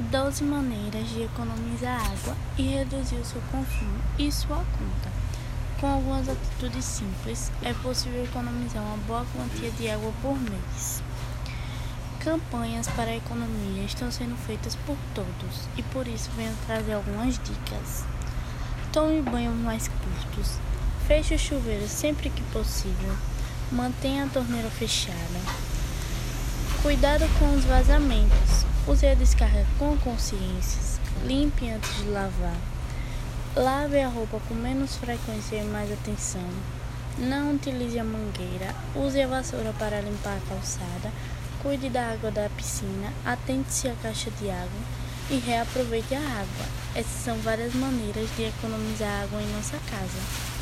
12 maneiras de economizar água e reduzir o seu consumo e sua conta. Com algumas atitudes simples, é possível economizar uma boa quantia de água por mês. Campanhas para a economia estão sendo feitas por todos e por isso venho trazer algumas dicas. Tome banhos mais curtos. Feche o chuveiro sempre que possível. Mantenha a torneira fechada. Cuidado com os vazamentos. Use a descarga com consciência. Limpe antes de lavar. Lave a roupa com menos frequência e mais atenção. Não utilize a mangueira. Use a vassoura para limpar a calçada. Cuide da água da piscina. Atente-se à caixa de água e reaproveite a água. Essas são várias maneiras de economizar água em nossa casa.